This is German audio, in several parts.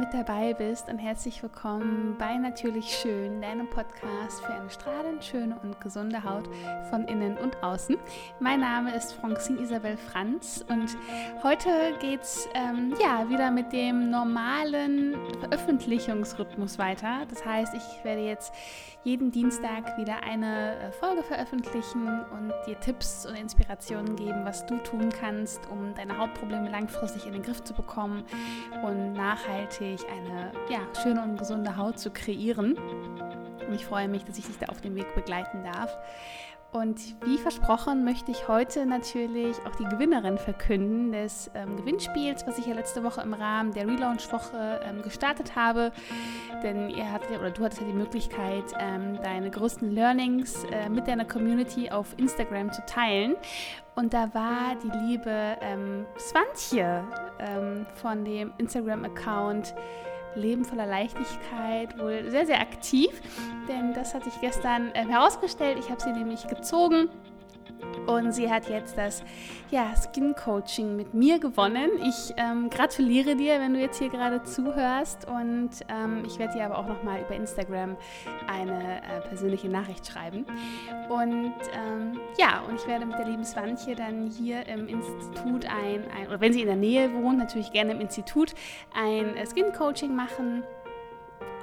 mit dabei bist und herzlich willkommen bei Natürlich Schön, deinem Podcast für eine strahlend schöne und gesunde Haut von innen und außen. Mein Name ist Francine Isabel Franz und heute geht es ähm, ja wieder mit dem normalen Veröffentlichungsrhythmus weiter. Das heißt, ich werde jetzt jeden Dienstag wieder eine äh, Folge veröffentlichen und dir Tipps und Inspirationen geben, was du tun kannst, um deine Hautprobleme langfristig in den Griff zu bekommen und nachhaltig eine ja, schöne und gesunde Haut zu kreieren. Und ich freue mich, dass ich dich da auf dem Weg begleiten darf. Und wie versprochen möchte ich heute natürlich auch die Gewinnerin verkünden des ähm, Gewinnspiels, was ich ja letzte Woche im Rahmen der Relaunch-Woche ähm, gestartet habe. Denn ihr hattet oder du hattest ja die Möglichkeit, ähm, deine größten Learnings äh, mit deiner Community auf Instagram zu teilen. Und da war die liebe ähm, Swantje ähm, von dem Instagram-Account Leben voller Leichtigkeit wohl sehr, sehr aktiv, denn das hat sich gestern äh, herausgestellt. Ich habe sie nämlich gezogen und sie hat jetzt das ja, Skin Coaching mit mir gewonnen. Ich ähm, gratuliere dir, wenn du jetzt hier gerade zuhörst. Und ähm, ich werde dir aber auch nochmal über Instagram eine äh, persönliche Nachricht schreiben. Und ähm, ja, und ich werde mit der lieben Swantje dann hier im Institut ein, ein, oder wenn sie in der Nähe wohnt, natürlich gerne im Institut, ein äh, Skin Coaching machen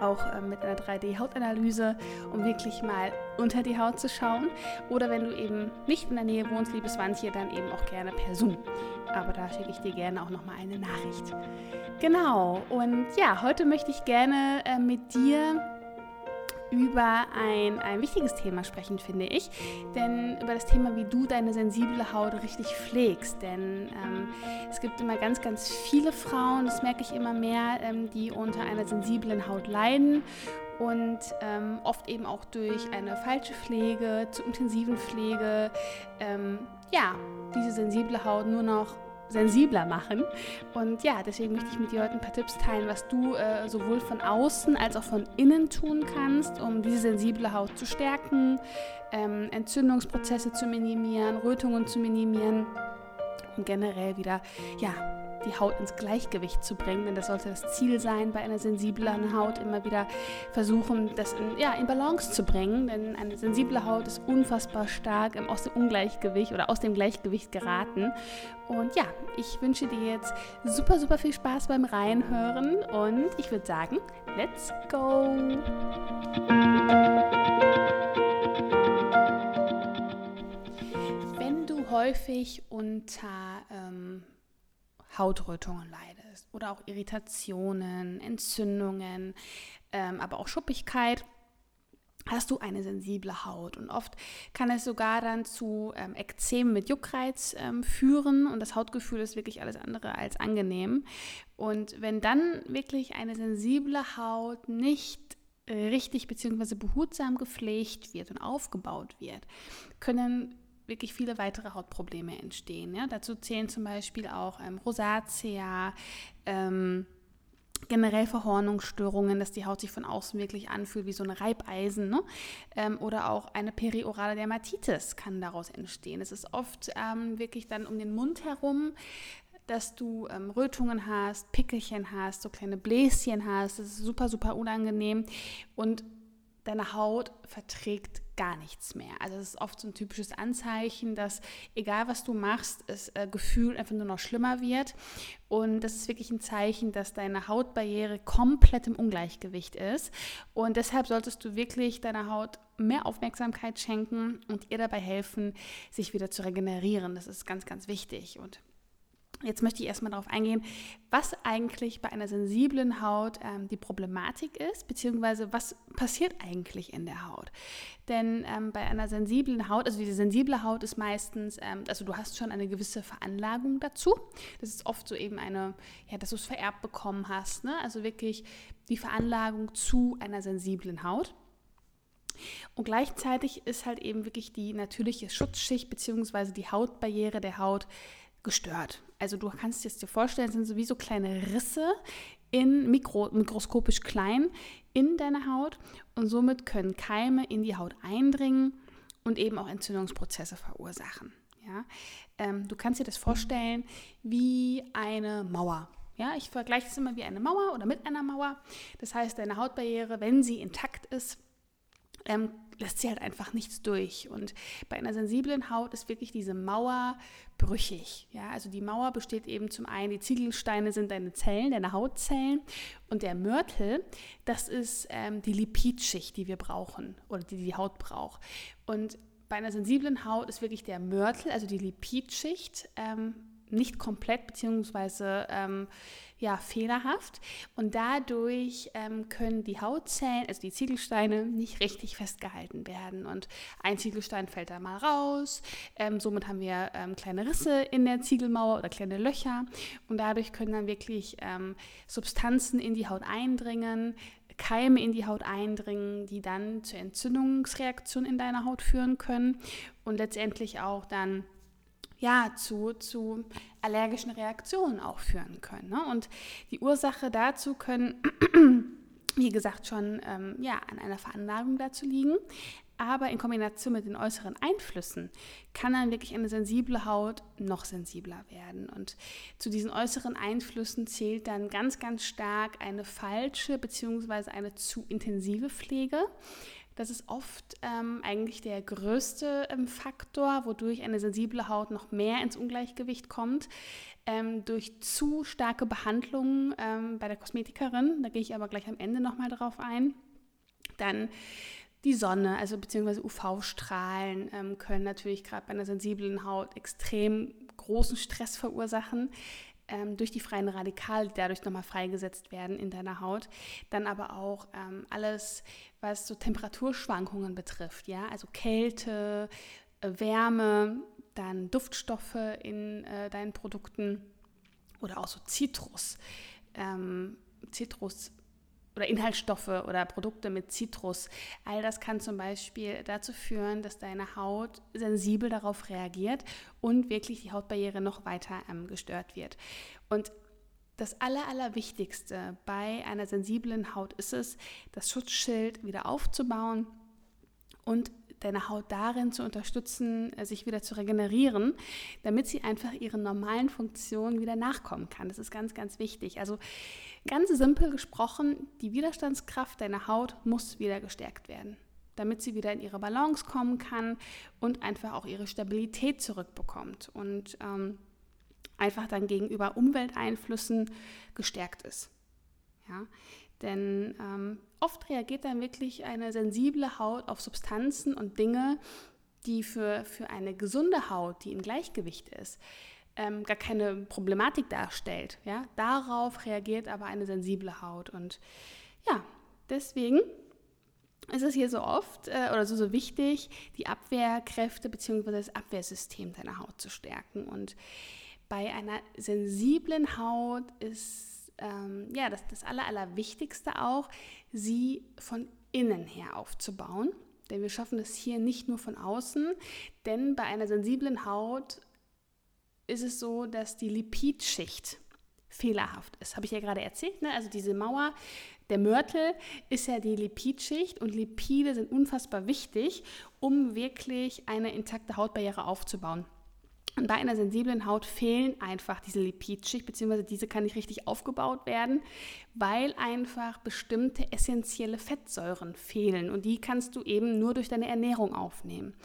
auch äh, mit einer 3D-Hautanalyse, um wirklich mal unter die Haut zu schauen. Oder wenn du eben nicht in der Nähe wohnst, liebes Wandchen, dann eben auch gerne per Zoom. Aber da schicke ich dir gerne auch nochmal eine Nachricht. Genau, und ja, heute möchte ich gerne äh, mit dir über ein, ein wichtiges Thema sprechen, finde ich. Denn über das Thema, wie du deine sensible Haut richtig pflegst. Denn ähm, es gibt immer ganz, ganz viele Frauen, das merke ich immer mehr, ähm, die unter einer sensiblen Haut leiden und ähm, oft eben auch durch eine falsche Pflege, zu intensiven Pflege, ähm, ja, diese sensible Haut nur noch sensibler machen. Und ja, deswegen möchte ich mit dir heute ein paar Tipps teilen, was du äh, sowohl von außen als auch von innen tun kannst, um diese sensible Haut zu stärken, ähm, Entzündungsprozesse zu minimieren, Rötungen zu minimieren und generell wieder, ja, die Haut ins Gleichgewicht zu bringen, denn das sollte das Ziel sein bei einer sensiblen Haut, immer wieder versuchen, das in, ja, in Balance zu bringen, denn eine sensible Haut ist unfassbar stark aus dem Ungleichgewicht oder aus dem Gleichgewicht geraten. Und ja, ich wünsche dir jetzt super, super viel Spaß beim Reinhören und ich würde sagen, let's go! Wenn du häufig unter ähm, Hautrötungen leidest oder auch Irritationen, Entzündungen, ähm, aber auch Schuppigkeit, hast du eine sensible Haut. Und oft kann es sogar dann zu ähm, Ekzemen mit Juckreiz ähm, führen und das Hautgefühl ist wirklich alles andere als angenehm. Und wenn dann wirklich eine sensible Haut nicht richtig bzw. behutsam gepflegt wird und aufgebaut wird, können wirklich viele weitere Hautprobleme entstehen. Ja? Dazu zählen zum Beispiel auch ähm, Rosatia, ähm, generell Verhornungsstörungen, dass die Haut sich von außen wirklich anfühlt wie so ein Reibeisen. Ne? Ähm, oder auch eine periorale Dermatitis kann daraus entstehen. Es ist oft ähm, wirklich dann um den Mund herum, dass du ähm, Rötungen hast, Pickelchen hast, so kleine Bläschen hast. Das ist super, super unangenehm. Und deine Haut verträgt gar nichts mehr. Also es ist oft so ein typisches Anzeichen, dass egal was du machst, das äh, Gefühl einfach nur noch schlimmer wird. Und das ist wirklich ein Zeichen, dass deine Hautbarriere komplett im Ungleichgewicht ist. Und deshalb solltest du wirklich deiner Haut mehr Aufmerksamkeit schenken und ihr dabei helfen, sich wieder zu regenerieren. Das ist ganz, ganz wichtig. Und Jetzt möchte ich erstmal darauf eingehen, was eigentlich bei einer sensiblen Haut ähm, die Problematik ist, beziehungsweise was passiert eigentlich in der Haut. Denn ähm, bei einer sensiblen Haut, also diese sensible Haut ist meistens, ähm, also du hast schon eine gewisse Veranlagung dazu. Das ist oft so eben eine, ja, dass du es vererbt bekommen hast. Ne? Also wirklich die Veranlagung zu einer sensiblen Haut. Und gleichzeitig ist halt eben wirklich die natürliche Schutzschicht beziehungsweise die Hautbarriere der Haut gestört. Also du kannst es dir vorstellen, sind so wie so kleine Risse in Mikro, mikroskopisch klein in deiner Haut und somit können Keime in die Haut eindringen und eben auch Entzündungsprozesse verursachen. Ja? Ähm, du kannst dir das vorstellen wie eine Mauer. Ja, ich vergleiche es immer wie eine Mauer oder mit einer Mauer. Das heißt, deine Hautbarriere, wenn sie intakt ist, ähm, lässt sie halt einfach nichts durch. Und bei einer sensiblen Haut ist wirklich diese Mauer brüchig. Ja, also die Mauer besteht eben zum einen, die Ziegelsteine sind deine Zellen, deine Hautzellen. Und der Mörtel, das ist ähm, die Lipidschicht, die wir brauchen oder die die Haut braucht. Und bei einer sensiblen Haut ist wirklich der Mörtel, also die Lipidschicht, ähm, nicht komplett beziehungsweise ähm, ja, fehlerhaft. Und dadurch ähm, können die Hautzellen, also die Ziegelsteine, nicht richtig festgehalten werden. Und ein Ziegelstein fällt da mal raus, ähm, somit haben wir ähm, kleine Risse in der Ziegelmauer oder kleine Löcher. Und dadurch können dann wirklich ähm, Substanzen in die Haut eindringen, Keime in die Haut eindringen, die dann zur Entzündungsreaktion in deiner Haut führen können. Und letztendlich auch dann ja, zu, zu allergischen Reaktionen auch führen können. Ne? Und die Ursache dazu können, wie gesagt, schon ähm, ja, an einer Veranlagung dazu liegen. Aber in Kombination mit den äußeren Einflüssen kann dann wirklich eine sensible Haut noch sensibler werden. Und zu diesen äußeren Einflüssen zählt dann ganz, ganz stark eine falsche bzw. eine zu intensive Pflege. Das ist oft ähm, eigentlich der größte ähm, Faktor, wodurch eine sensible Haut noch mehr ins Ungleichgewicht kommt. Ähm, durch zu starke Behandlungen ähm, bei der Kosmetikerin, da gehe ich aber gleich am Ende nochmal drauf ein. Dann die Sonne, also beziehungsweise UV-Strahlen ähm, können natürlich gerade bei einer sensiblen Haut extrem großen Stress verursachen ähm, durch die freien Radikale, die dadurch nochmal freigesetzt werden in deiner Haut. Dann aber auch ähm, alles, was so Temperaturschwankungen betrifft, ja, also Kälte, äh, Wärme, dann Duftstoffe in äh, deinen Produkten oder auch so Zitrus. Ähm, Zitrus oder Inhaltsstoffe oder Produkte mit Zitrus. All das kann zum Beispiel dazu führen, dass deine Haut sensibel darauf reagiert und wirklich die Hautbarriere noch weiter ähm, gestört wird. Und das Aller, Allerwichtigste bei einer sensiblen Haut ist es, das Schutzschild wieder aufzubauen und deine Haut darin zu unterstützen, äh, sich wieder zu regenerieren, damit sie einfach ihren normalen Funktionen wieder nachkommen kann. Das ist ganz, ganz wichtig. Also ganz simpel gesprochen, die Widerstandskraft deiner Haut muss wieder gestärkt werden, damit sie wieder in ihre Balance kommen kann und einfach auch ihre Stabilität zurückbekommt und ähm, einfach dann gegenüber Umwelteinflüssen gestärkt ist. Ja? Denn ähm, oft reagiert dann wirklich eine sensible Haut auf Substanzen und Dinge, die für, für eine gesunde Haut, die im Gleichgewicht ist, ähm, gar keine Problematik darstellt. Ja? Darauf reagiert aber eine sensible Haut. Und ja, deswegen ist es hier so oft äh, oder so, so wichtig, die Abwehrkräfte bzw. das Abwehrsystem deiner Haut zu stärken. Und bei einer sensiblen Haut ist ähm, ja, das, das Aller, Allerwichtigste auch, sie von innen her aufzubauen. Denn wir schaffen das hier nicht nur von außen, denn bei einer sensiblen Haut ist es so, dass die Lipidschicht fehlerhaft ist. Habe ich ja gerade erzählt. Ne? Also diese Mauer, der Mörtel ist ja die Lipidschicht und Lipide sind unfassbar wichtig, um wirklich eine intakte Hautbarriere aufzubauen. Und bei einer sensiblen Haut fehlen einfach diese Lipidschicht, beziehungsweise diese kann nicht richtig aufgebaut werden, weil einfach bestimmte essentielle Fettsäuren fehlen. Und die kannst du eben nur durch deine Ernährung aufnehmen.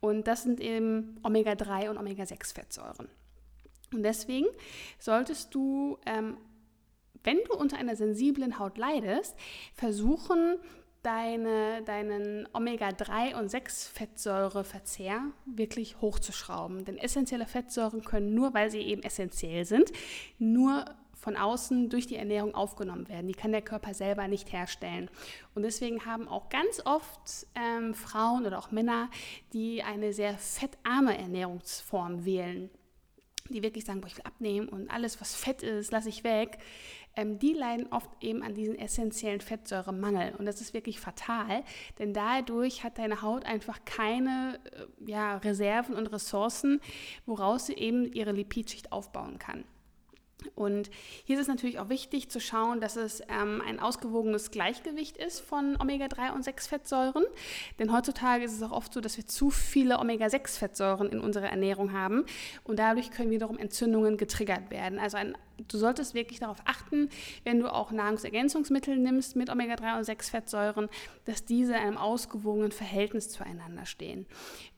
Und das sind eben Omega-3 und Omega-6-Fettsäuren. Und deswegen solltest du, ähm, wenn du unter einer sensiblen Haut leidest, versuchen, deine, deinen Omega-3 und 6-Fettsäureverzehr wirklich hochzuschrauben. Denn essentielle Fettsäuren können nur, weil sie eben essentiell sind, nur von außen durch die Ernährung aufgenommen werden. Die kann der Körper selber nicht herstellen. Und deswegen haben auch ganz oft ähm, Frauen oder auch Männer, die eine sehr fettarme Ernährungsform wählen, die wirklich sagen, boah, ich will abnehmen und alles, was fett ist, lasse ich weg, ähm, die leiden oft eben an diesen essentiellen Fettsäuremangel. Und das ist wirklich fatal, denn dadurch hat deine Haut einfach keine äh, ja, Reserven und Ressourcen, woraus sie eben ihre Lipidschicht aufbauen kann. Und hier ist es natürlich auch wichtig zu schauen, dass es ähm, ein ausgewogenes Gleichgewicht ist von Omega-3 und 6-Fettsäuren. Denn heutzutage ist es auch oft so, dass wir zu viele Omega-6-Fettsäuren in unserer Ernährung haben und dadurch können wiederum Entzündungen getriggert werden. Also ein, du solltest wirklich darauf achten, wenn du auch Nahrungsergänzungsmittel nimmst mit Omega-3 und 6-Fettsäuren, dass diese in einem ausgewogenen Verhältnis zueinander stehen.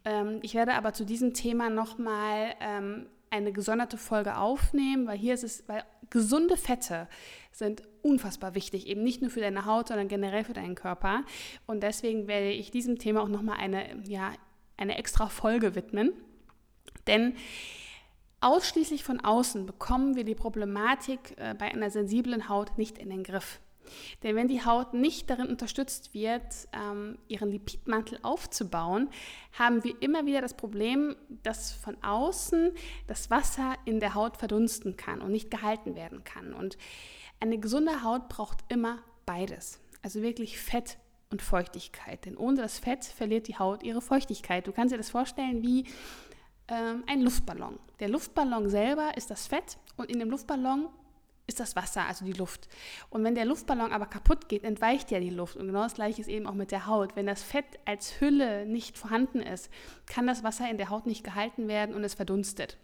Ähm, ich werde aber zu diesem Thema nochmal ähm, eine gesonderte Folge aufnehmen, weil hier ist es, weil gesunde Fette sind unfassbar wichtig, eben nicht nur für deine Haut, sondern generell für deinen Körper. Und deswegen werde ich diesem Thema auch nochmal eine, ja, eine extra Folge widmen. Denn ausschließlich von außen bekommen wir die Problematik äh, bei einer sensiblen Haut nicht in den Griff. Denn wenn die Haut nicht darin unterstützt wird, ähm, ihren Lipidmantel aufzubauen, haben wir immer wieder das Problem, dass von außen das Wasser in der Haut verdunsten kann und nicht gehalten werden kann. Und eine gesunde Haut braucht immer beides. Also wirklich Fett und Feuchtigkeit. Denn ohne das Fett verliert die Haut ihre Feuchtigkeit. Du kannst dir das vorstellen wie ähm, ein Luftballon. Der Luftballon selber ist das Fett und in dem Luftballon ist das Wasser, also die Luft. Und wenn der Luftballon aber kaputt geht, entweicht ja die Luft. Und genau das gleiche ist eben auch mit der Haut. Wenn das Fett als Hülle nicht vorhanden ist, kann das Wasser in der Haut nicht gehalten werden und es verdunstet.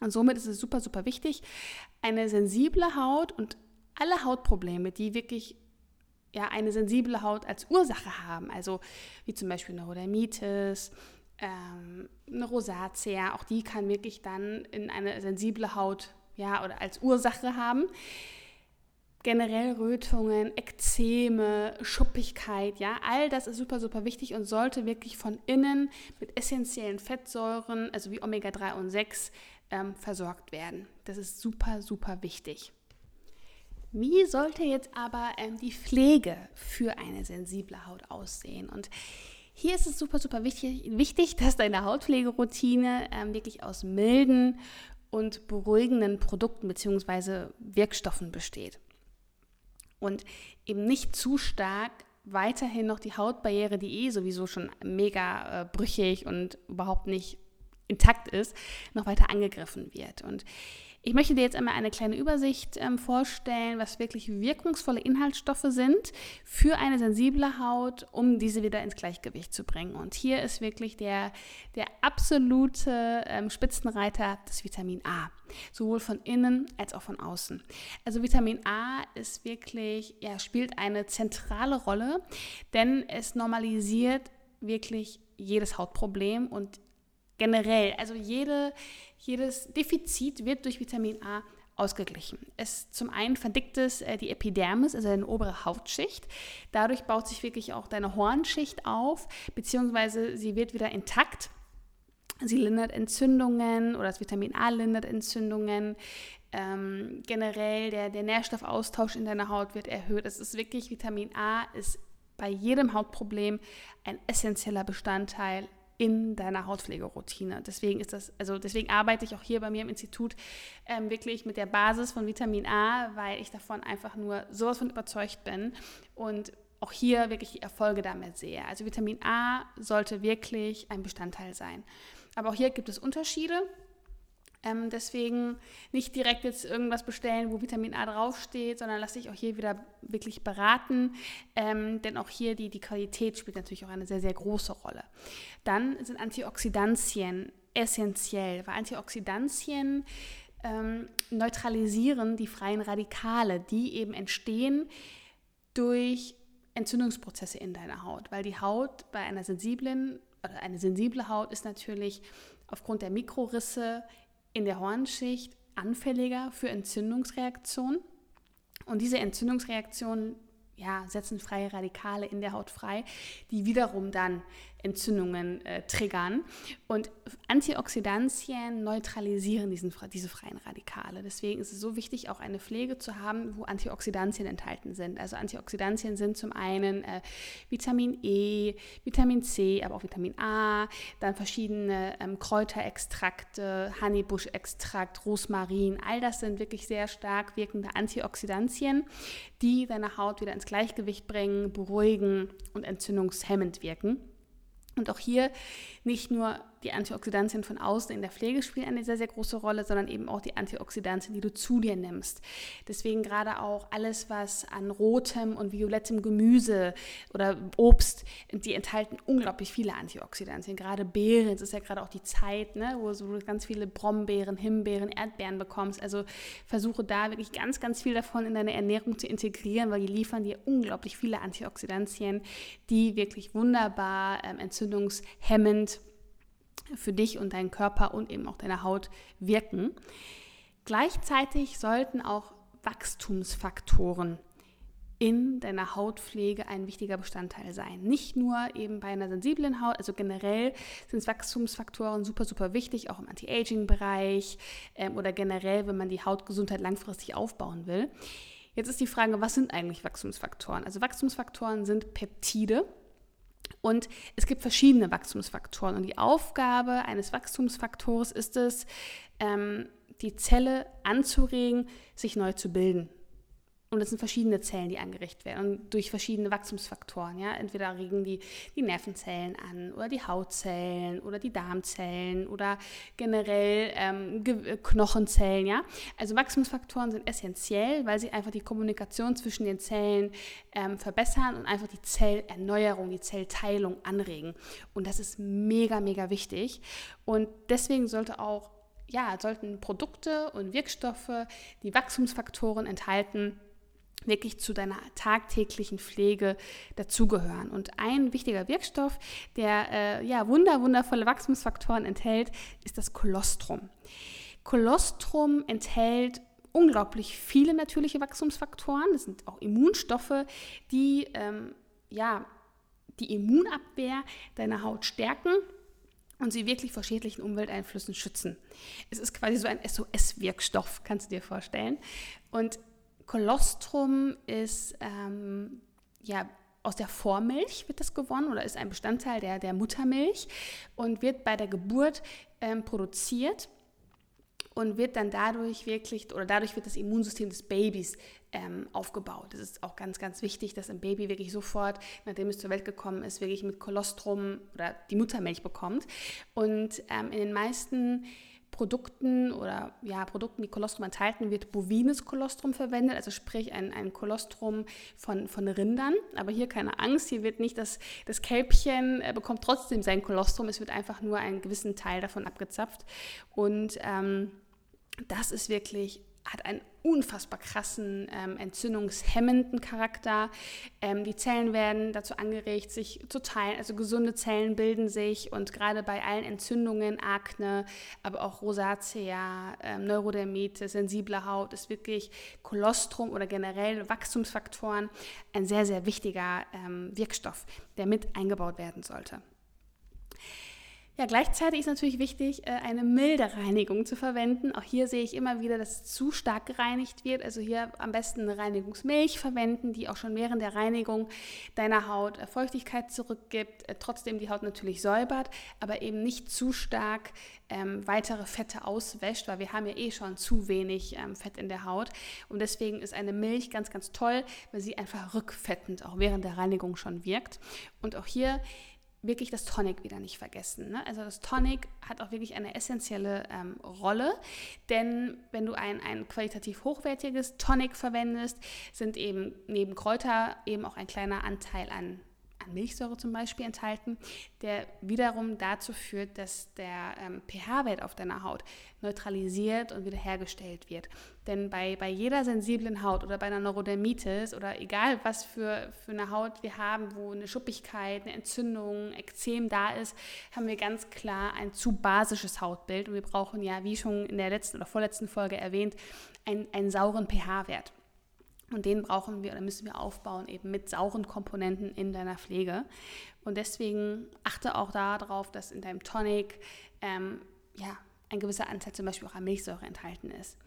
Und somit ist es super, super wichtig, eine sensible Haut und alle Hautprobleme, die wirklich ja, eine sensible Haut als Ursache haben, also wie zum Beispiel Neurodermitis, ähm, eine Rosatia, auch die kann wirklich dann in eine sensible Haut ja, oder als Ursache haben. Generell Rötungen, Ekzeme, Schuppigkeit, ja, all das ist super, super wichtig und sollte wirklich von innen mit essentiellen Fettsäuren, also wie Omega-3 und 6, ähm, versorgt werden. Das ist super, super wichtig. Wie sollte jetzt aber ähm, die Pflege für eine sensible Haut aussehen? Und hier ist es super, super wichtig, wichtig dass deine Hautpflegeroutine ähm, wirklich aus milden und beruhigenden Produkten bzw. Wirkstoffen besteht. Und eben nicht zu stark weiterhin noch die Hautbarriere, die eh sowieso schon mega äh, brüchig und überhaupt nicht intakt ist, noch weiter angegriffen wird. Und ich möchte dir jetzt einmal eine kleine Übersicht ähm, vorstellen, was wirklich wirkungsvolle Inhaltsstoffe sind für eine sensible Haut, um diese wieder ins Gleichgewicht zu bringen. Und hier ist wirklich der, der absolute ähm, Spitzenreiter das Vitamin A, sowohl von innen als auch von außen. Also Vitamin A ist wirklich, ja, spielt eine zentrale Rolle, denn es normalisiert wirklich jedes Hautproblem und generell, also jede, jedes Defizit wird durch Vitamin A ausgeglichen. Es zum einen verdickt es äh, die Epidermis, also eine obere Hautschicht. Dadurch baut sich wirklich auch deine Hornschicht auf, beziehungsweise sie wird wieder intakt. Sie lindert Entzündungen oder das Vitamin A lindert Entzündungen. Ähm, generell der, der Nährstoffaustausch in deiner Haut wird erhöht. Es ist wirklich, Vitamin A ist bei jedem Hautproblem ein essentieller Bestandteil in deiner Hautpflegeroutine. Deswegen ist das, also deswegen arbeite ich auch hier bei mir im Institut ähm, wirklich mit der Basis von Vitamin A, weil ich davon einfach nur sowas von überzeugt bin und auch hier wirklich die Erfolge damit sehe. Also Vitamin A sollte wirklich ein Bestandteil sein. Aber auch hier gibt es Unterschiede. Ähm, deswegen nicht direkt jetzt irgendwas bestellen, wo Vitamin A draufsteht, sondern lass dich auch hier wieder wirklich beraten, ähm, denn auch hier die, die Qualität spielt natürlich auch eine sehr, sehr große Rolle. Dann sind Antioxidantien essentiell, weil Antioxidantien ähm, neutralisieren die freien Radikale, die eben entstehen durch Entzündungsprozesse in deiner Haut, weil die Haut bei einer sensiblen oder eine sensible Haut ist natürlich aufgrund der Mikrorisse in der Hornschicht anfälliger für Entzündungsreaktionen. Und diese Entzündungsreaktionen ja, setzen freie Radikale in der Haut frei, die wiederum dann Entzündungen äh, triggern. Und Antioxidantien neutralisieren diesen, diese freien Radikale. Deswegen ist es so wichtig, auch eine Pflege zu haben, wo Antioxidantien enthalten sind. Also Antioxidantien sind zum einen äh, Vitamin E, Vitamin C, aber auch Vitamin A, dann verschiedene ähm, Kräuterextrakte, Honeybusch-Extrakt, Rosmarin. All das sind wirklich sehr stark wirkende Antioxidantien, die deine Haut wieder ins Gleichgewicht bringen, beruhigen und entzündungshemmend wirken. Und auch hier nicht nur die Antioxidantien von außen in der Pflege spielen eine sehr, sehr große Rolle, sondern eben auch die Antioxidantien, die du zu dir nimmst. Deswegen gerade auch alles, was an rotem und violettem Gemüse oder Obst, die enthalten unglaublich viele Antioxidantien. Gerade Beeren, es ist ja gerade auch die Zeit, ne, wo du ganz viele Brombeeren, Himbeeren, Erdbeeren bekommst. Also versuche da wirklich ganz, ganz viel davon in deine Ernährung zu integrieren, weil die liefern dir unglaublich viele Antioxidantien, die wirklich wunderbar ähm, entzündungshemmend für dich und deinen Körper und eben auch deine Haut wirken. Gleichzeitig sollten auch Wachstumsfaktoren in deiner Hautpflege ein wichtiger Bestandteil sein. Nicht nur eben bei einer sensiblen Haut, also generell sind Wachstumsfaktoren super, super wichtig, auch im Anti-Aging-Bereich ähm, oder generell, wenn man die Hautgesundheit langfristig aufbauen will. Jetzt ist die Frage, was sind eigentlich Wachstumsfaktoren? Also Wachstumsfaktoren sind Peptide. Und es gibt verschiedene Wachstumsfaktoren. Und die Aufgabe eines Wachstumsfaktors ist es, ähm, die Zelle anzuregen, sich neu zu bilden. Und es sind verschiedene Zellen, die angeregt werden und durch verschiedene Wachstumsfaktoren. Ja? Entweder regen die die Nervenzellen an oder die Hautzellen oder die Darmzellen oder generell ähm, äh, Knochenzellen. Ja? Also Wachstumsfaktoren sind essentiell, weil sie einfach die Kommunikation zwischen den Zellen ähm, verbessern und einfach die Zellerneuerung, die Zellteilung anregen. Und das ist mega, mega wichtig. Und deswegen sollte auch ja, sollten Produkte und Wirkstoffe, die Wachstumsfaktoren enthalten, wirklich zu deiner tagtäglichen Pflege dazugehören. Und ein wichtiger Wirkstoff, der äh, ja, wunder, wundervolle Wachstumsfaktoren enthält, ist das Kolostrum. Kolostrum enthält unglaublich viele natürliche Wachstumsfaktoren. Das sind auch Immunstoffe, die ähm, ja, die Immunabwehr deiner Haut stärken und sie wirklich vor schädlichen Umwelteinflüssen schützen. Es ist quasi so ein SOS-Wirkstoff, kannst du dir vorstellen. Und Kolostrum ist ähm, ja aus der Vormilch wird das gewonnen oder ist ein Bestandteil der, der Muttermilch und wird bei der Geburt ähm, produziert und wird dann dadurch wirklich, oder dadurch wird das Immunsystem des Babys ähm, aufgebaut. Das ist auch ganz, ganz wichtig, dass ein Baby wirklich sofort, nachdem es zur Welt gekommen ist, wirklich mit Kolostrum oder die Muttermilch bekommt. Und ähm, in den meisten Produkten oder ja, Produkten, die Kolostrum enthalten, wird bovines Kolostrum verwendet, also sprich ein, ein Kolostrum von, von Rindern. Aber hier keine Angst, hier wird nicht das, das Kälbchen äh, bekommt trotzdem sein Kolostrum, es wird einfach nur einen gewissen Teil davon abgezapft. Und ähm, das ist wirklich hat einen unfassbar krassen ähm, entzündungshemmenden Charakter. Ähm, die Zellen werden dazu angeregt, sich zu teilen. Also gesunde Zellen bilden sich und gerade bei allen Entzündungen, Akne, aber auch Rosacea, ähm, Neurodermitis, sensible Haut ist wirklich Kolostrum oder generell Wachstumsfaktoren ein sehr, sehr wichtiger ähm, Wirkstoff, der mit eingebaut werden sollte. Ja, gleichzeitig ist natürlich wichtig, äh, eine milde Reinigung zu verwenden. Auch hier sehe ich immer wieder, dass zu stark gereinigt wird. Also hier am besten eine Reinigungsmilch verwenden, die auch schon während der Reinigung deiner Haut äh, Feuchtigkeit zurückgibt, äh, trotzdem die Haut natürlich säubert, aber eben nicht zu stark ähm, weitere Fette auswäscht, weil wir haben ja eh schon zu wenig ähm, Fett in der Haut. Und deswegen ist eine Milch ganz, ganz toll, weil sie einfach rückfettend auch während der Reinigung schon wirkt. Und auch hier wirklich das Tonic wieder nicht vergessen. Ne? Also das Tonic hat auch wirklich eine essentielle ähm, Rolle, denn wenn du ein, ein qualitativ hochwertiges Tonic verwendest, sind eben neben Kräuter eben auch ein kleiner Anteil an an Milchsäure zum Beispiel enthalten, der wiederum dazu führt, dass der ähm, pH-Wert auf deiner Haut neutralisiert und wiederhergestellt wird. Denn bei, bei jeder sensiblen Haut oder bei einer Neurodermitis oder egal was für, für eine Haut wir haben, wo eine Schuppigkeit, eine Entzündung, Ekzem da ist, haben wir ganz klar ein zu basisches Hautbild und wir brauchen ja, wie schon in der letzten oder vorletzten Folge erwähnt, einen, einen sauren pH-Wert. Und den brauchen wir oder müssen wir aufbauen, eben mit sauren Komponenten in deiner Pflege. Und deswegen achte auch darauf, dass in deinem Tonic ähm, ja, ein gewisser Anteil zum Beispiel auch an Milchsäure enthalten ist.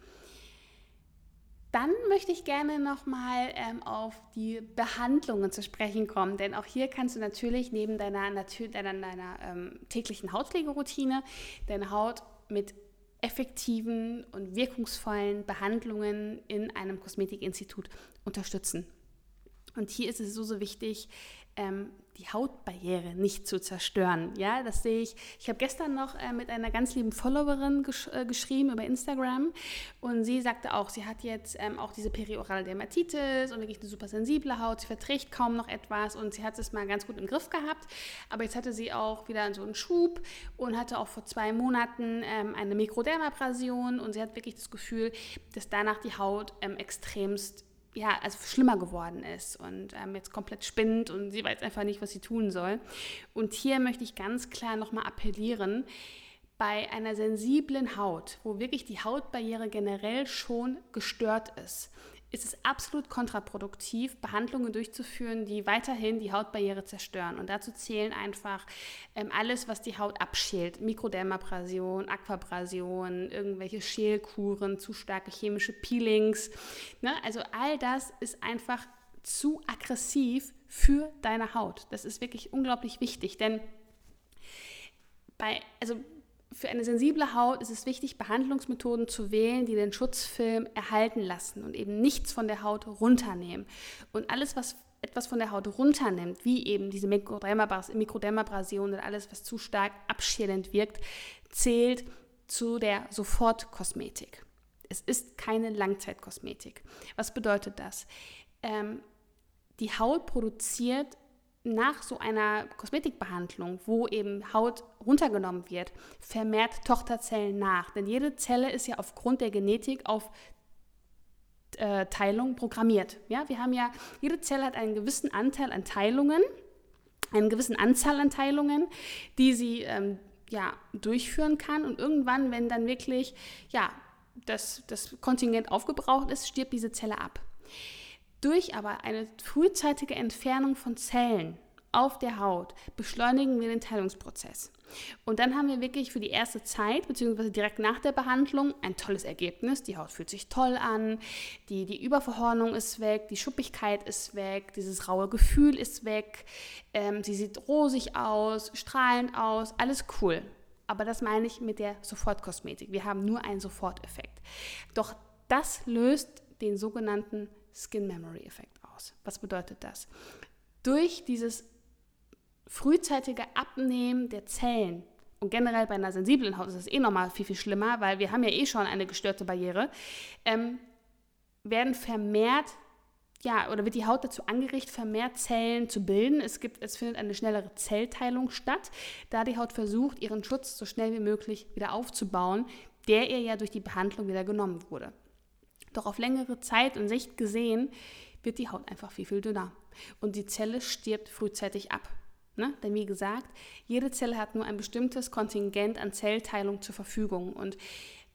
Dann möchte ich gerne nochmal ähm, auf die Behandlungen zu sprechen kommen, denn auch hier kannst du natürlich neben deiner, deiner, deiner ähm, täglichen Hautpflegeroutine deine Haut mit effektiven und wirkungsvollen Behandlungen in einem Kosmetikinstitut unterstützen. Und hier ist es so, so wichtig, ähm, die Hautbarriere nicht zu zerstören. Ja, das sehe ich. Ich habe gestern noch äh, mit einer ganz lieben Followerin gesch äh, geschrieben über Instagram und sie sagte auch, sie hat jetzt ähm, auch diese periorale Dermatitis und wirklich eine super sensible Haut. Sie verträgt kaum noch etwas und sie hat es mal ganz gut im Griff gehabt. Aber jetzt hatte sie auch wieder so einen Schub und hatte auch vor zwei Monaten ähm, eine Mikrodermabrasion und sie hat wirklich das Gefühl, dass danach die Haut ähm, extremst ja, also schlimmer geworden ist und ähm, jetzt komplett spinnt und sie weiß einfach nicht, was sie tun soll. Und hier möchte ich ganz klar nochmal appellieren, bei einer sensiblen Haut, wo wirklich die Hautbarriere generell schon gestört ist, ist es absolut kontraproduktiv, Behandlungen durchzuführen, die weiterhin die Hautbarriere zerstören. Und dazu zählen einfach ähm, alles, was die Haut abschält. Mikrodermabrasion, Aquabrasion, irgendwelche Schälkuren, zu starke chemische Peelings. Ne? Also all das ist einfach zu aggressiv für deine Haut. Das ist wirklich unglaublich wichtig, denn bei, also für eine sensible Haut ist es wichtig, Behandlungsmethoden zu wählen, die den Schutzfilm erhalten lassen und eben nichts von der Haut runternehmen. Und alles, was etwas von der Haut runternimmt, wie eben diese Mikrodermabrasion und alles, was zu stark abschälend wirkt, zählt zu der Sofortkosmetik. Es ist keine Langzeitkosmetik. Was bedeutet das? Ähm, die Haut produziert nach so einer Kosmetikbehandlung, wo eben Haut runtergenommen wird, vermehrt Tochterzellen nach. Denn jede Zelle ist ja aufgrund der Genetik auf äh, Teilung programmiert. Ja, wir haben ja, jede Zelle hat einen gewissen Anteil an Teilungen, einen gewissen Anzahl an Teilungen, die sie ähm, ja, durchführen kann. Und irgendwann, wenn dann wirklich ja, das, das Kontingent aufgebraucht ist, stirbt diese Zelle ab. Durch aber eine frühzeitige Entfernung von Zellen auf der Haut beschleunigen wir den Teilungsprozess. Und dann haben wir wirklich für die erste Zeit, beziehungsweise direkt nach der Behandlung, ein tolles Ergebnis. Die Haut fühlt sich toll an, die, die Überverhornung ist weg, die Schuppigkeit ist weg, dieses raue Gefühl ist weg, ähm, sie sieht rosig aus, strahlend aus, alles cool. Aber das meine ich mit der Sofortkosmetik. Wir haben nur einen Soforteffekt. Doch das löst den sogenannten Skin Memory Effekt aus. Was bedeutet das? Durch dieses frühzeitige Abnehmen der Zellen und generell bei einer sensiblen Haut ist es eh nochmal viel, viel schlimmer, weil wir haben ja eh schon eine gestörte Barriere, ähm, werden vermehrt, ja, oder wird die Haut dazu angeregt, vermehrt Zellen zu bilden. Es, gibt, es findet eine schnellere Zellteilung statt, da die Haut versucht, ihren Schutz so schnell wie möglich wieder aufzubauen, der ihr ja durch die Behandlung wieder genommen wurde. Doch auf längere Zeit und Sicht gesehen wird die Haut einfach viel, viel dünner. Und die Zelle stirbt frühzeitig ab. Ne? Denn wie gesagt, jede Zelle hat nur ein bestimmtes Kontingent an Zellteilung zur Verfügung. Und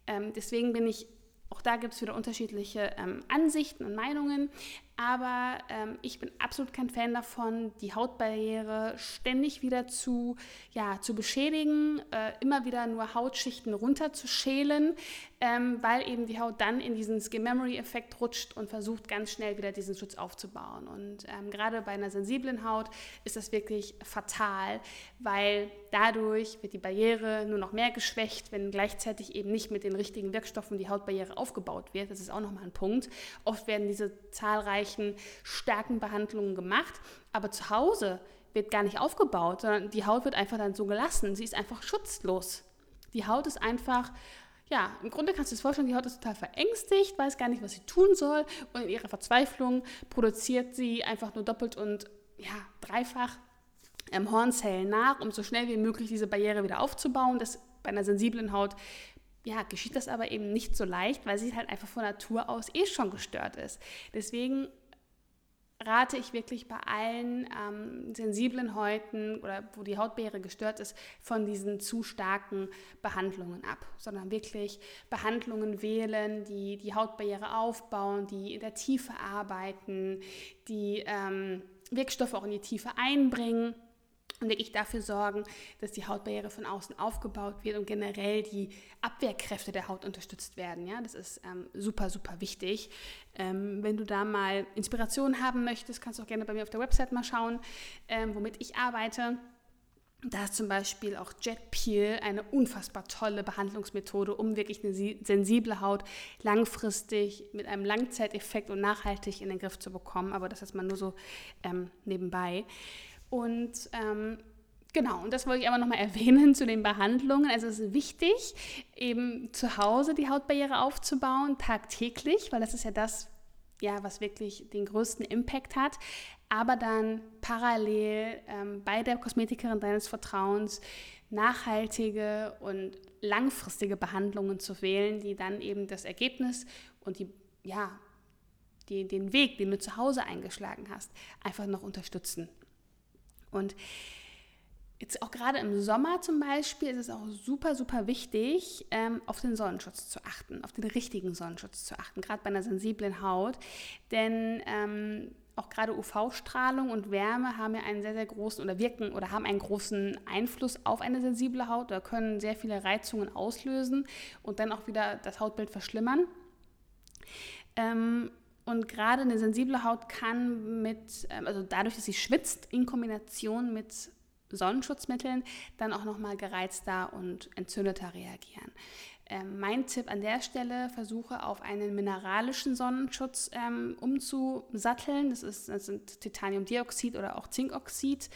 ähm, deswegen bin ich, auch da gibt es wieder unterschiedliche ähm, Ansichten und Meinungen. Aber ähm, ich bin absolut kein Fan davon, die Hautbarriere ständig wieder zu, ja, zu beschädigen, äh, immer wieder nur Hautschichten runterzuschälen, ähm, weil eben die Haut dann in diesen Skin-Memory-Effekt rutscht und versucht ganz schnell wieder diesen Schutz aufzubauen. Und ähm, gerade bei einer sensiblen Haut ist das wirklich fatal, weil dadurch wird die Barriere nur noch mehr geschwächt, wenn gleichzeitig eben nicht mit den richtigen Wirkstoffen die Hautbarriere aufgebaut wird. Das ist auch nochmal ein Punkt. Oft werden diese zahlreichen starken Behandlungen gemacht, aber zu Hause wird gar nicht aufgebaut, sondern die Haut wird einfach dann so gelassen. Sie ist einfach schutzlos. Die Haut ist einfach, ja, im Grunde kannst du dir vorstellen, die Haut ist total verängstigt, weiß gar nicht, was sie tun soll und in ihrer Verzweiflung produziert sie einfach nur doppelt und ja, dreifach ähm, Hornzellen nach, um so schnell wie möglich diese Barriere wieder aufzubauen. Das bei einer sensiblen Haut ja, geschieht das aber eben nicht so leicht, weil sie halt einfach von Natur aus eh schon gestört ist. Deswegen rate ich wirklich bei allen ähm, sensiblen Häuten oder wo die Hautbeere gestört ist, von diesen zu starken Behandlungen ab, sondern wirklich Behandlungen wählen, die die Hautbarriere aufbauen, die in der Tiefe arbeiten, die ähm, Wirkstoffe auch in die Tiefe einbringen und wirklich dafür sorgen, dass die Hautbarriere von außen aufgebaut wird und generell die Abwehrkräfte der Haut unterstützt werden. Ja, das ist ähm, super, super wichtig. Ähm, wenn du da mal Inspiration haben möchtest, kannst du auch gerne bei mir auf der Website mal schauen, ähm, womit ich arbeite. Da ist zum Beispiel auch Jet Peel eine unfassbar tolle Behandlungsmethode, um wirklich eine sensible Haut langfristig mit einem Langzeiteffekt und nachhaltig in den Griff zu bekommen. Aber das ist mal nur so ähm, nebenbei. Und ähm, Genau, und das wollte ich aber nochmal erwähnen zu den Behandlungen. Also es ist wichtig, eben zu Hause die Hautbarriere aufzubauen, tagtäglich, weil das ist ja das, ja, was wirklich den größten Impact hat. Aber dann parallel ähm, bei der Kosmetikerin deines Vertrauens nachhaltige und langfristige Behandlungen zu wählen, die dann eben das Ergebnis und die, ja, die, den Weg, den du zu Hause eingeschlagen hast, einfach noch unterstützen. Und Jetzt auch gerade im Sommer zum Beispiel ist es auch super, super wichtig, ähm, auf den Sonnenschutz zu achten, auf den richtigen Sonnenschutz zu achten, gerade bei einer sensiblen Haut. Denn ähm, auch gerade UV-Strahlung und Wärme haben ja einen sehr, sehr großen oder wirken oder haben einen großen Einfluss auf eine sensible Haut oder können sehr viele Reizungen auslösen und dann auch wieder das Hautbild verschlimmern. Ähm, und gerade eine sensible Haut kann mit, ähm, also dadurch, dass sie schwitzt, in Kombination mit Sonnenschutzmitteln dann auch nochmal gereizter und entzündeter reagieren. Ähm, mein Tipp an der Stelle, versuche auf einen mineralischen Sonnenschutz ähm, umzusatteln. Das, ist, das sind Titaniumdioxid oder auch Zinkoxid.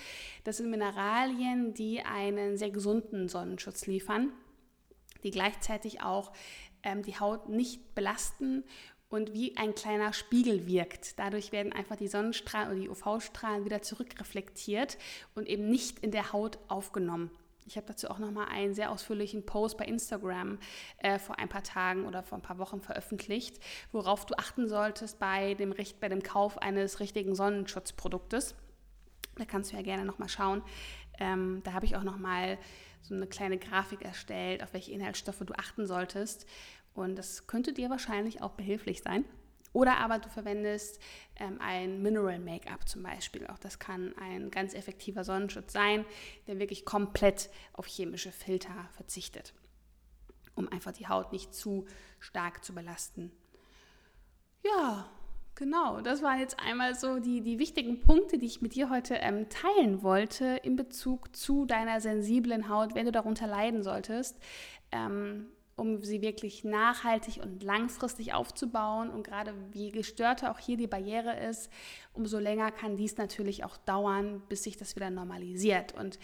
Das sind Mineralien, die einen sehr gesunden Sonnenschutz liefern, die gleichzeitig auch ähm, die Haut nicht belasten und wie ein kleiner Spiegel wirkt. Dadurch werden einfach die Sonnenstrahlen oder die UV-Strahlen wieder zurückreflektiert und eben nicht in der Haut aufgenommen. Ich habe dazu auch nochmal einen sehr ausführlichen Post bei Instagram äh, vor ein paar Tagen oder vor ein paar Wochen veröffentlicht, worauf du achten solltest bei dem, bei dem Kauf eines richtigen Sonnenschutzproduktes. Da kannst du ja gerne nochmal schauen. Ähm, da habe ich auch nochmal so eine kleine Grafik erstellt, auf welche Inhaltsstoffe du achten solltest. Und das könnte dir wahrscheinlich auch behilflich sein. Oder aber du verwendest ähm, ein Mineral Make-up zum Beispiel. Auch das kann ein ganz effektiver Sonnenschutz sein, der wirklich komplett auf chemische Filter verzichtet, um einfach die Haut nicht zu stark zu belasten. Ja, genau. Das waren jetzt einmal so die, die wichtigen Punkte, die ich mit dir heute ähm, teilen wollte in Bezug zu deiner sensiblen Haut, wenn du darunter leiden solltest. Ähm, um sie wirklich nachhaltig und langfristig aufzubauen. Und gerade wie gestörter auch hier die Barriere ist, umso länger kann dies natürlich auch dauern, bis sich das wieder normalisiert. Und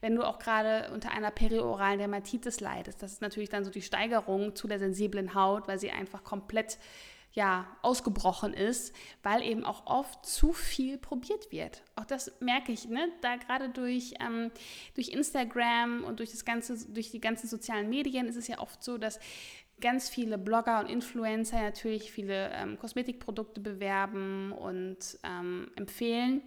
wenn du auch gerade unter einer perioralen Dermatitis leidest, das ist natürlich dann so die Steigerung zu der sensiblen Haut, weil sie einfach komplett ja, ausgebrochen ist, weil eben auch oft zu viel probiert wird. Auch das merke ich, ne? da gerade durch, ähm, durch Instagram und durch, das ganze, durch die ganzen sozialen Medien ist es ja oft so, dass ganz viele Blogger und Influencer natürlich viele ähm, Kosmetikprodukte bewerben und ähm, empfehlen.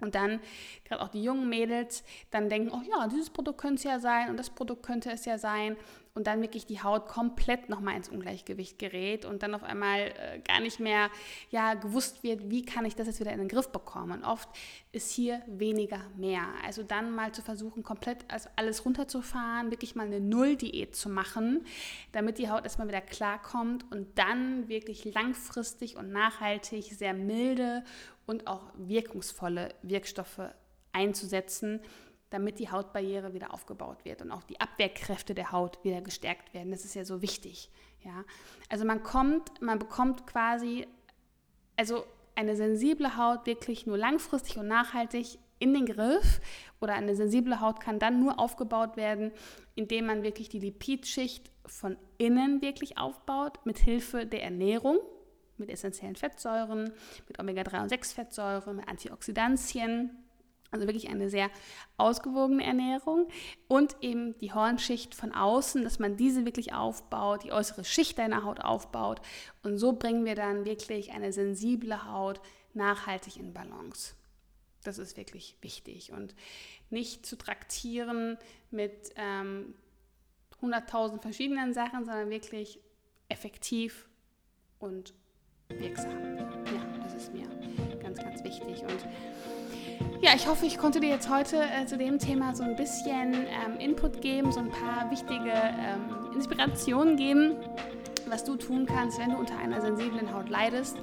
Und dann, gerade auch die jungen Mädels, dann denken, oh ja, dieses Produkt könnte es ja sein und das Produkt könnte es ja sein. Und dann wirklich die Haut komplett nochmal ins Ungleichgewicht gerät und dann auf einmal äh, gar nicht mehr ja, gewusst wird, wie kann ich das jetzt wieder in den Griff bekommen. Und oft ist hier weniger mehr. Also dann mal zu versuchen, komplett alles runterzufahren, wirklich mal eine Null-Diät zu machen, damit die Haut erstmal wieder klarkommt und dann wirklich langfristig und nachhaltig sehr milde und auch wirkungsvolle Wirkstoffe einzusetzen, damit die Hautbarriere wieder aufgebaut wird und auch die Abwehrkräfte der Haut wieder gestärkt werden. Das ist ja so wichtig. Ja? Also man kommt, man bekommt quasi, also eine sensible Haut wirklich nur langfristig und nachhaltig in den Griff oder eine sensible Haut kann dann nur aufgebaut werden, indem man wirklich die Lipidschicht von innen wirklich aufbaut, mit Hilfe der Ernährung mit essentiellen Fettsäuren, mit Omega-3 und 6 Fettsäuren, mit Antioxidantien. Also wirklich eine sehr ausgewogene Ernährung und eben die Hornschicht von außen, dass man diese wirklich aufbaut, die äußere Schicht deiner Haut aufbaut. Und so bringen wir dann wirklich eine sensible Haut nachhaltig in Balance. Das ist wirklich wichtig und nicht zu traktieren mit ähm, 100.000 verschiedenen Sachen, sondern wirklich effektiv und wirksam. Ja, das ist mir ganz, ganz wichtig. Und ja, ich hoffe, ich konnte dir jetzt heute äh, zu dem Thema so ein bisschen ähm, Input geben, so ein paar wichtige ähm, Inspirationen geben, was du tun kannst, wenn du unter einer sensiblen Haut leidest,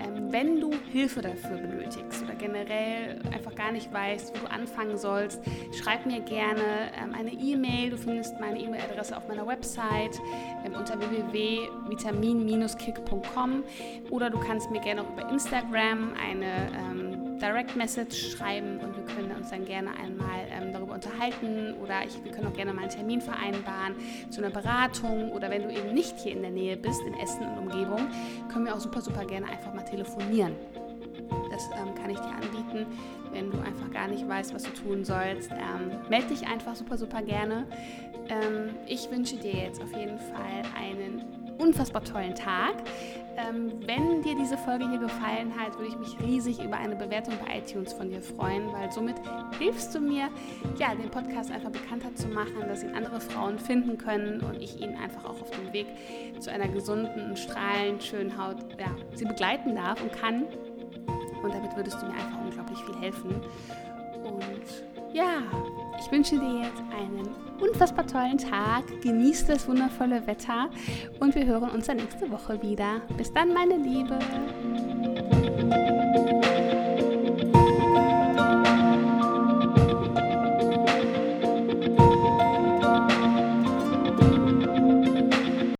ähm, wenn du Hilfe dafür benötigst oder generell einfach gar nicht weißt, wo du anfangen sollst, schreib mir gerne ähm, eine E-Mail. Du findest meine E-Mail-Adresse auf meiner Website ähm, unter www.vitamin-kick.com oder du kannst mir gerne auch über Instagram eine ähm, Direct Message schreiben und wir können uns dann gerne einmal ähm, darüber unterhalten oder ich, wir können auch gerne mal einen Termin vereinbaren zu einer Beratung oder wenn du eben nicht hier in der Nähe bist, in Essen und Umgebung, können wir auch super, super gerne einfach mal telefonieren. Das ähm, kann ich dir anbieten, wenn du einfach gar nicht weißt, was du tun sollst. Ähm, melde dich einfach super, super gerne. Ähm, ich wünsche dir jetzt auf jeden Fall einen unfassbar tollen Tag. Ähm, wenn dir diese Folge hier gefallen hat, würde ich mich riesig über eine Bewertung bei iTunes von dir freuen, weil somit hilfst du mir, ja, den Podcast einfach bekannter zu machen, dass ihn andere Frauen finden können und ich ihnen einfach auch auf dem Weg zu einer gesunden und strahlend schönen Haut, ja, sie begleiten darf und kann. Und damit würdest du mir einfach unglaublich viel helfen. Und ja, ich wünsche dir jetzt einen unfassbar tollen Tag. Genieß das wundervolle Wetter und wir hören uns dann nächste Woche wieder. Bis dann, meine Liebe.